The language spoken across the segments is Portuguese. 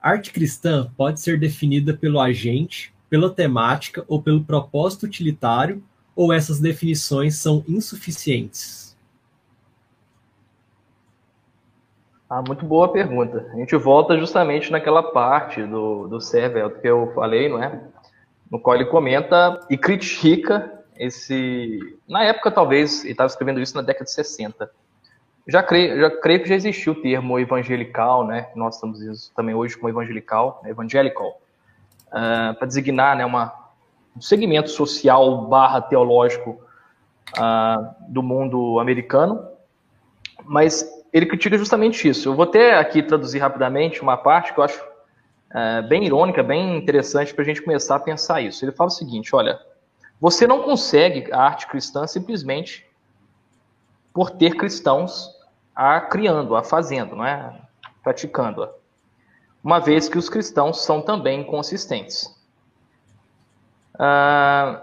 Arte cristã pode ser definida pelo agente, pela temática ou pelo propósito utilitário, ou essas definições são insuficientes? Ah, muito boa pergunta. A gente volta justamente naquela parte do, do server que eu falei, não é? No qual ele comenta e critica esse. Na época, talvez, ele estava escrevendo isso na década de 60 já creio, já creio que já existiu o termo evangelical, né? Nós estamos também hoje como evangelical, né? evangelical, uh, para designar, né, uma, um segmento social barra teológico uh, do mundo americano. Mas ele critica justamente isso. Eu vou até aqui traduzir rapidamente uma parte que eu acho uh, bem irônica, bem interessante para a gente começar a pensar isso. Ele fala o seguinte: olha, você não consegue a arte cristã simplesmente por ter cristãos a criando, a fazendo, não é? praticando-a. Uma vez que os cristãos são também consistentes. Ah,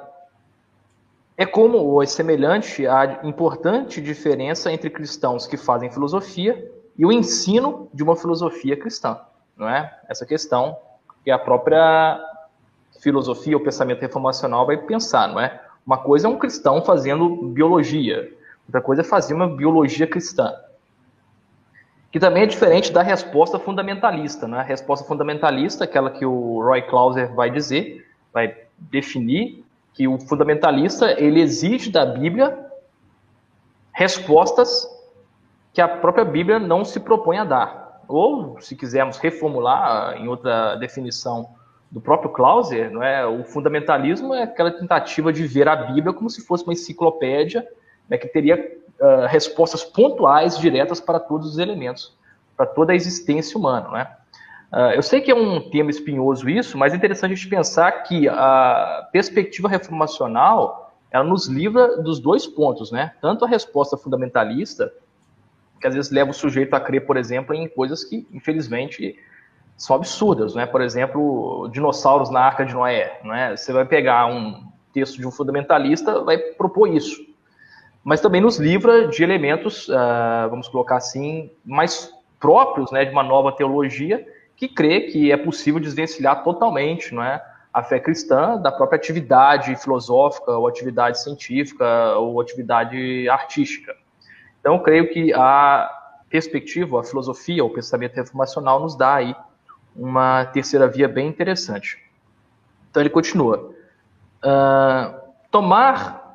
é como ou é semelhante à importante diferença entre cristãos que fazem filosofia e o ensino de uma filosofia cristã, não é? Essa questão que a própria filosofia ou pensamento reformacional vai pensar, não é? Uma coisa é um cristão fazendo biologia, outra coisa é fazer uma biologia cristã que também é diferente da resposta fundamentalista. Né? A resposta fundamentalista, aquela que o Roy Clauser vai dizer, vai definir que o fundamentalista ele exige da Bíblia respostas que a própria Bíblia não se propõe a dar. Ou, se quisermos reformular em outra definição do próprio Clauser, não é? o fundamentalismo é aquela tentativa de ver a Bíblia como se fosse uma enciclopédia né, que teria uh, respostas pontuais, diretas para todos os elementos, para toda a existência humana. Né? Uh, eu sei que é um tema espinhoso isso, mas é interessante a gente pensar que a perspectiva reformacional ela nos livra dos dois pontos, né? Tanto a resposta fundamentalista, que às vezes leva o sujeito a crer, por exemplo, em coisas que, infelizmente, são absurdas, né? Por exemplo, dinossauros na Arca de Noé, né? Você vai pegar um texto de um fundamentalista, vai propor isso mas também nos livra de elementos, uh, vamos colocar assim, mais próprios né, de uma nova teologia que crê que é possível desvencilhar totalmente não é, a fé cristã da própria atividade filosófica, ou atividade científica, ou atividade artística. Então, creio que a perspectiva, a filosofia, o pensamento reformacional nos dá aí uma terceira via bem interessante. Então, ele continua. Uh, tomar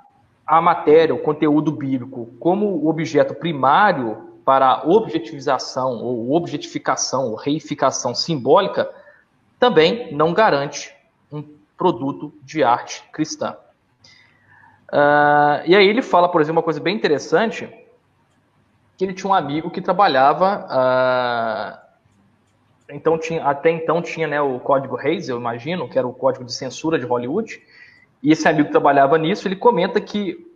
a matéria, o conteúdo bíblico, como objeto primário para objetivização, ou objetificação, ou reificação simbólica, também não garante um produto de arte cristã. Uh, e aí ele fala, por exemplo, uma coisa bem interessante, que ele tinha um amigo que trabalhava, uh, então tinha, até então tinha né, o código Reis, eu imagino, que era o código de censura de Hollywood, e esse amigo trabalhava nisso, ele comenta que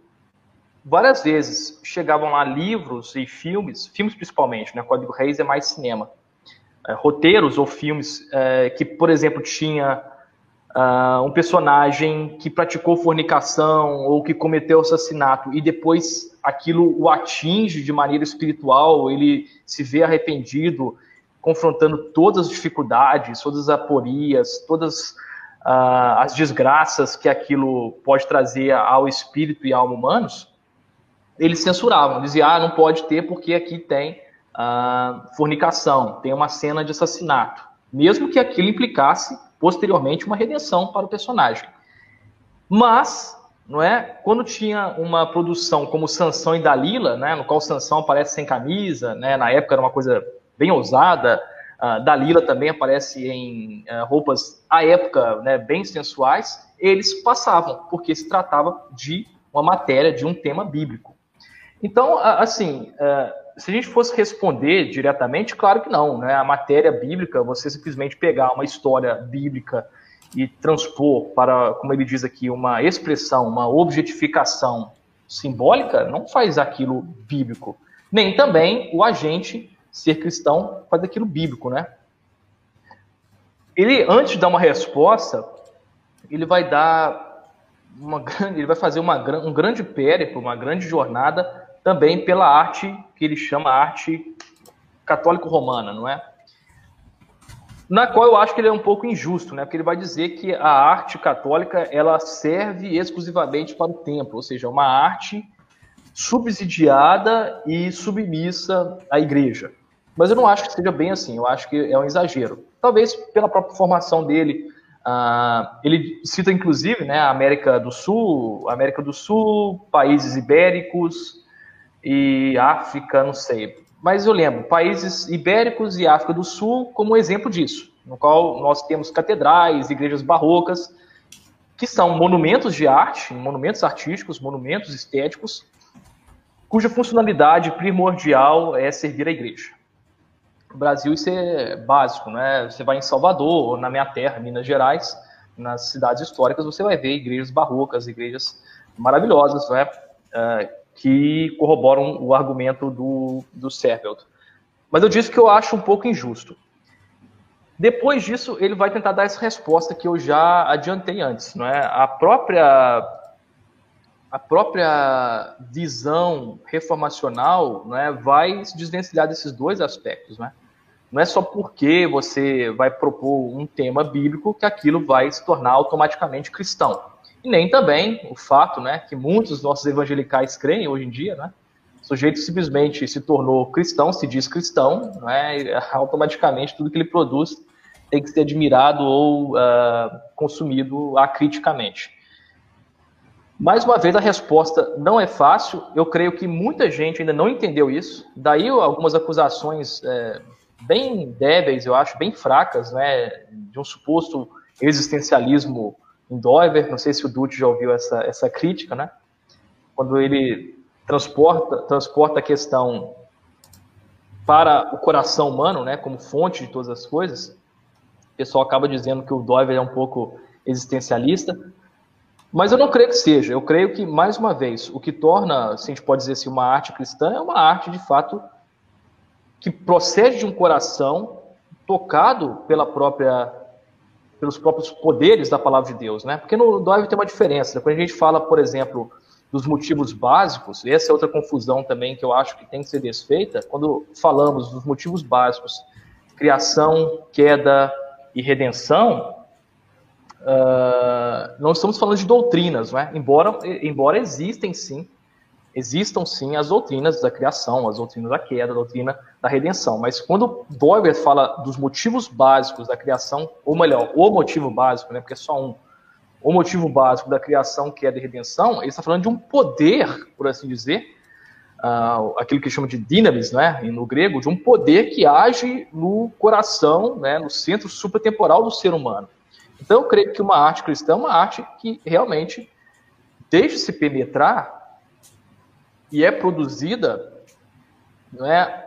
várias vezes chegavam lá livros e filmes, filmes principalmente, né? Código Reis é mais cinema. É, roteiros ou filmes é, que, por exemplo, tinha uh, um personagem que praticou fornicação ou que cometeu assassinato e depois aquilo o atinge de maneira espiritual, ele se vê arrependido, confrontando todas as dificuldades, todas as aporias, todas uh, as desgraças que aquilo pode trazer ao espírito e alma humanos, eles censuravam, diziam, ah, não pode ter porque aqui tem uh, fornicação, tem uma cena de assassinato, mesmo que aquilo implicasse posteriormente uma redenção para o personagem. Mas, não é, quando tinha uma produção como Sansão e Dalila, né, no qual Sansão aparece sem camisa, né, na época era uma coisa bem ousada, Uh, Dalila também aparece em uh, roupas, à época, né, bem sensuais, eles passavam, porque se tratava de uma matéria, de um tema bíblico. Então, assim, uh, se a gente fosse responder diretamente, claro que não. Né? A matéria bíblica, você simplesmente pegar uma história bíblica e transpor para, como ele diz aqui, uma expressão, uma objetificação simbólica, não faz aquilo bíblico. Nem também o agente ser cristão faz aquilo bíblico, né? Ele, antes de dar uma resposta, ele vai dar uma ele vai fazer uma, um grande périplo, uma grande jornada também pela arte que ele chama arte católico-romana, não é? na qual eu acho que ele é um pouco injusto, né? Porque ele vai dizer que a arte católica ela serve exclusivamente para o templo, ou seja, uma arte subsidiada e submissa à igreja. Mas eu não acho que seja bem assim, eu acho que é um exagero. Talvez pela própria formação dele, uh, ele cita inclusive né, a América do Sul, América do Sul, países ibéricos e África, não sei. Mas eu lembro, países ibéricos e África do Sul como exemplo disso, no qual nós temos catedrais, igrejas barrocas, que são monumentos de arte, monumentos artísticos, monumentos estéticos, cuja funcionalidade primordial é servir a igreja. Brasil isso é básico, né? Você vai em Salvador, na minha terra, Minas Gerais, nas cidades históricas, você vai ver igrejas barrocas, igrejas maravilhosas, né? Uh, que corroboram o argumento do, do Servelt. Mas eu disse que eu acho um pouco injusto. Depois disso, ele vai tentar dar essa resposta que eu já adiantei antes, não é? A própria a própria visão reformacional né, vai se desvencilhar desses dois aspectos. Né? Não é só porque você vai propor um tema bíblico que aquilo vai se tornar automaticamente cristão. E nem também o fato né, que muitos dos nossos evangelicais creem hoje em dia, né? O sujeito simplesmente se tornou cristão, se diz cristão, né, automaticamente tudo que ele produz tem que ser admirado ou uh, consumido acriticamente. Mais uma vez, a resposta não é fácil. Eu creio que muita gente ainda não entendeu isso. Daí algumas acusações é, bem débeis, eu acho, bem fracas, né, de um suposto existencialismo em Dover. Não sei se o Dutti já ouviu essa, essa crítica, né? Quando ele transporta, transporta a questão para o coração humano, né, como fonte de todas as coisas, o pessoal acaba dizendo que o Dover é um pouco existencialista. Mas eu não creio que seja. Eu creio que, mais uma vez, o que torna, se a gente pode dizer assim, uma arte cristã é uma arte, de fato, que procede de um coração tocado pela própria, pelos próprios poderes da palavra de Deus, né? Porque no Doive tem uma diferença. Quando a gente fala, por exemplo, dos motivos básicos, essa é outra confusão também que eu acho que tem que ser desfeita, quando falamos dos motivos básicos, criação, queda e redenção, uh, não estamos falando de doutrinas, não é? embora, embora existem sim, existam sim as doutrinas da criação, as doutrinas da queda, a doutrina da redenção. Mas quando Dover fala dos motivos básicos da criação, ou melhor, o motivo básico, né, porque é só um, o motivo básico da criação, queda e redenção, ele está falando de um poder, por assim dizer, uh, aquilo que chama de dinamis, né, no grego, de um poder que age no coração, né, no centro supratemporal do ser humano. Então, eu creio que uma arte cristã é uma arte que realmente deixa-se penetrar e é produzida não é,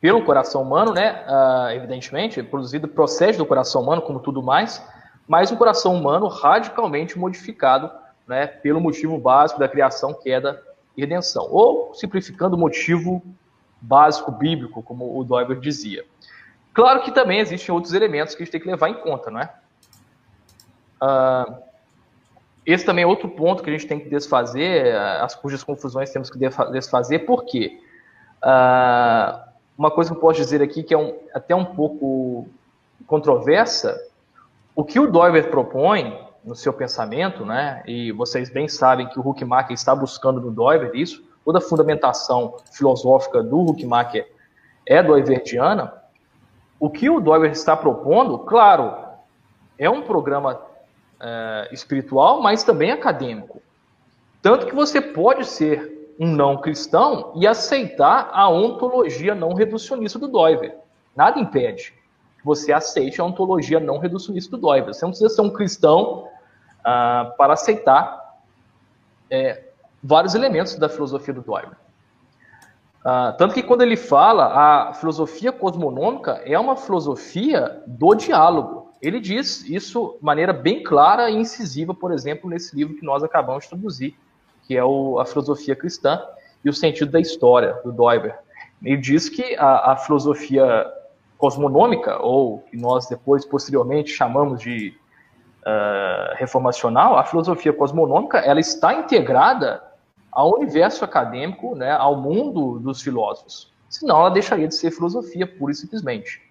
pelo coração humano, né? Uh, evidentemente, é produzida, procede do coração humano, como tudo mais, mas um coração humano radicalmente modificado né, pelo motivo básico da criação, queda e redenção. Ou, simplificando, o motivo básico bíblico, como o Doiver dizia. Claro que também existem outros elementos que a gente tem que levar em conta, não é? Uh, esse também é outro ponto que a gente tem que desfazer, as cujas confusões temos que desfazer, por quê? Uh, uma coisa que eu posso dizer aqui que é um, até um pouco controversa, o que o Doiver propõe no seu pensamento, né, e vocês bem sabem que o Huckmacher está buscando no Doiver isso, toda a fundamentação filosófica do Huckmacher é doiverdiana, o que o Doiver está propondo, claro, é um programa é, espiritual, mas também acadêmico. Tanto que você pode ser um não cristão e aceitar a ontologia não reducionista do Doiver. Nada impede que você aceite a ontologia não reducionista do Doiver. Você não precisa ser um cristão ah, para aceitar é, vários elementos da filosofia do Doiver. Ah, tanto que quando ele fala, a filosofia cosmonômica é uma filosofia do diálogo. Ele diz isso de maneira bem clara e incisiva, por exemplo, nesse livro que nós acabamos de traduzir, que é o, A Filosofia Cristã e o Sentido da História, do Doiber. Ele diz que a, a filosofia cosmonômica, ou que nós depois, posteriormente, chamamos de uh, reformacional, a filosofia cosmonômica, ela está integrada ao universo acadêmico, né, ao mundo dos filósofos. Senão ela deixaria de ser filosofia, pura e simplesmente.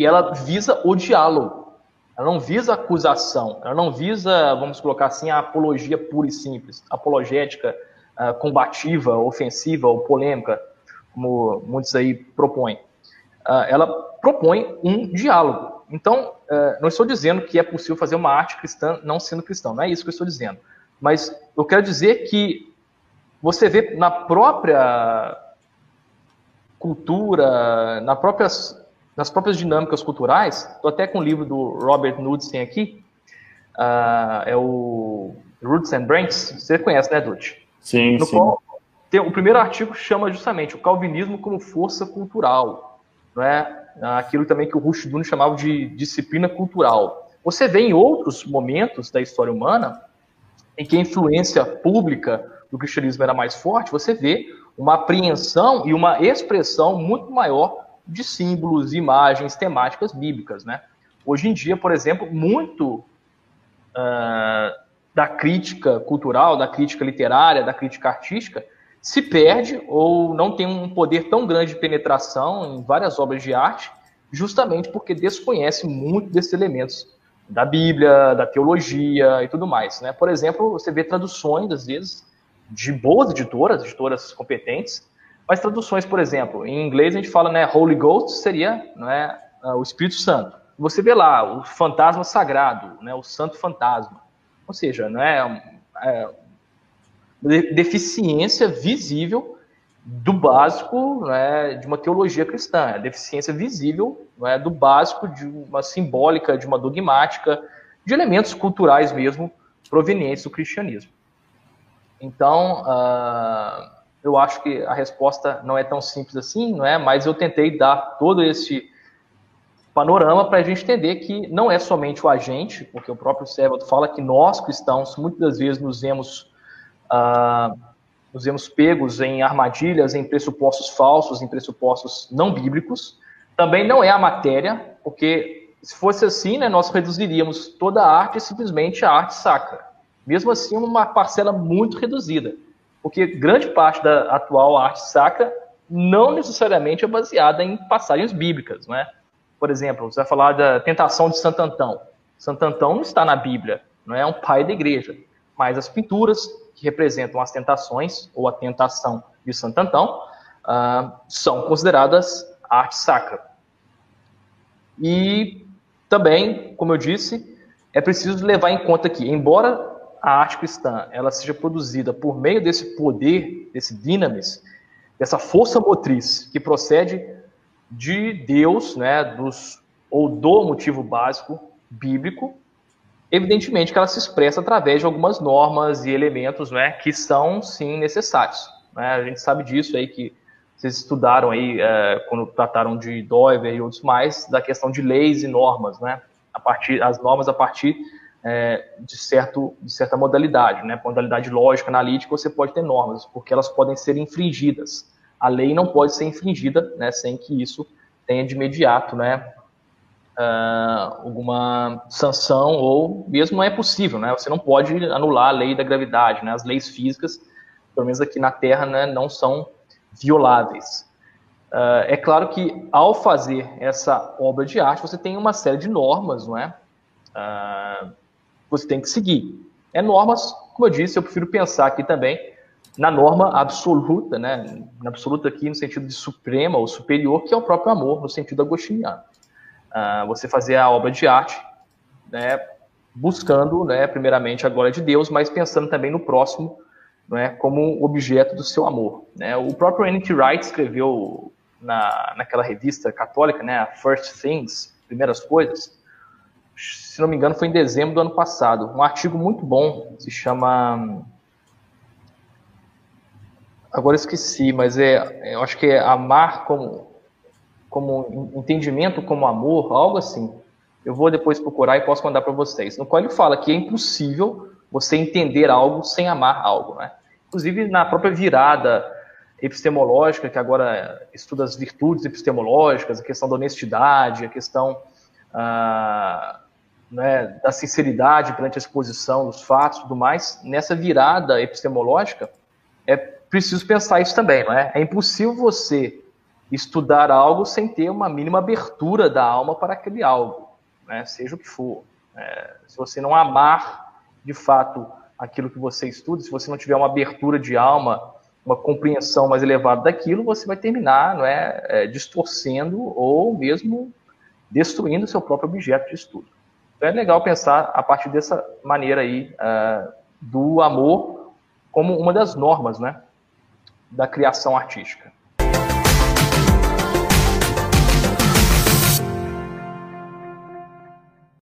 E ela visa o diálogo. Ela não visa acusação, ela não visa, vamos colocar assim, a apologia pura e simples, apologética, uh, combativa, ofensiva ou polêmica, como muitos aí propõem. Uh, ela propõe um diálogo. Então, uh, não estou dizendo que é possível fazer uma arte cristã não sendo cristão, não é isso que eu estou dizendo. Mas eu quero dizer que você vê na própria cultura, na próprias, nas próprias dinâmicas culturais, estou até com o livro do Robert Knudsen aqui, uh, é o Roots and Branches, você conhece, né, Dutch? Sim, no sim. Qual, tem, o primeiro artigo chama justamente o calvinismo como força cultural, não é? aquilo também que o Rushduni chamava de disciplina cultural. Você vê em outros momentos da história humana em que a influência pública do cristianismo era mais forte, você vê uma apreensão e uma expressão muito maior de símbolos, imagens, temáticas bíblicas, né? Hoje em dia, por exemplo, muito uh, da crítica cultural, da crítica literária, da crítica artística, se perde ou não tem um poder tão grande de penetração em várias obras de arte, justamente porque desconhece muito desses elementos da Bíblia, da teologia e tudo mais. Né? Por exemplo, você vê traduções, às vezes, de boas editoras, editoras competentes, mas traduções, por exemplo, em inglês a gente fala, né, Holy Ghost seria né, o Espírito Santo. Você vê lá o fantasma sagrado, né, o santo fantasma. Ou seja, né, é, deficiência visível do básico né, de uma teologia cristã, a deficiência visível né, do básico de uma simbólica, de uma dogmática, de elementos culturais mesmo provenientes do cristianismo. Então, uh, eu acho que a resposta não é tão simples assim, não é? Mas eu tentei dar todo esse panorama para a gente entender que não é somente o agente, porque o próprio Sérgio fala que nós cristãos muitas das vezes nos vemos uh, nos vemos pegos em armadilhas, em pressupostos falsos, em pressupostos não bíblicos. Também não é a matéria, porque se fosse assim, né, nós reduziríamos toda a arte simplesmente à arte sacra. Mesmo assim, uma parcela muito reduzida, porque grande parte da atual arte sacra não necessariamente é baseada em passagens bíblicas, né? Por exemplo, você vai falar da tentação de Santo Antão. Santo Antão não está na Bíblia, não é um pai da igreja, mas as pinturas que representam as tentações ou a tentação de Santo Antão uh, são consideradas arte sacra. E também, como eu disse, é preciso levar em conta que, embora a arte cristã ela seja produzida por meio desse poder, desse dinamis, dessa força motriz que procede de Deus, né, dos, ou do motivo básico bíblico, evidentemente que ela se expressa através de algumas normas e elementos né, que são, sim, necessários. Né? A gente sabe disso aí que vocês estudaram aí, é, quando trataram de Doiver e outros mais, da questão de leis e normas, né? A partir, as normas a partir é, de, certo, de certa modalidade, né? Modalidade lógica, analítica, você pode ter normas, porque elas podem ser infringidas. A lei não pode ser infringida, né? Sem que isso tenha de imediato, né? Uh, alguma sanção ou mesmo não é possível, né? Você não pode anular a lei da gravidade, né? As leis físicas, pelo menos aqui na Terra, né, não são violáveis. Uh, é claro que ao fazer essa obra de arte, você tem uma série de normas, não é? Uh, você tem que seguir. É normas, como eu disse, eu prefiro pensar aqui também na norma absoluta, né? Na absoluta aqui no sentido de suprema ou superior, que é o próprio amor, no sentido agostiniano. Uh, você fazer a obra de arte, né? Buscando, né? Primeiramente a glória de Deus, mas pensando também no próximo, né, como objeto do seu amor. Né? O próprio N.T. Wright escreveu na, naquela revista católica, né, First Things, Primeiras Coisas, se não me engano foi em dezembro do ano passado, um artigo muito bom, se chama... Agora esqueci, mas é, eu acho que é amar como, como entendimento como amor, algo assim. Eu vou depois procurar e posso mandar para vocês. No qual ele fala que é impossível você entender algo sem amar algo, né? inclusive na própria virada epistemológica, que agora estuda as virtudes epistemológicas, a questão da honestidade, a questão ah, né, da sinceridade perante a exposição dos fatos e tudo mais, nessa virada epistemológica, é preciso pensar isso também, não é? É impossível você estudar algo sem ter uma mínima abertura da alma para aquele algo, né? seja o que for. É, se você não amar de fato aquilo que você estuda, se você não tiver uma abertura de alma, uma compreensão mais elevada daquilo, você vai terminar não é, é distorcendo ou mesmo destruindo seu próprio objeto de estudo. Então é legal pensar a partir dessa maneira aí uh, do amor como uma das normas né, da criação artística.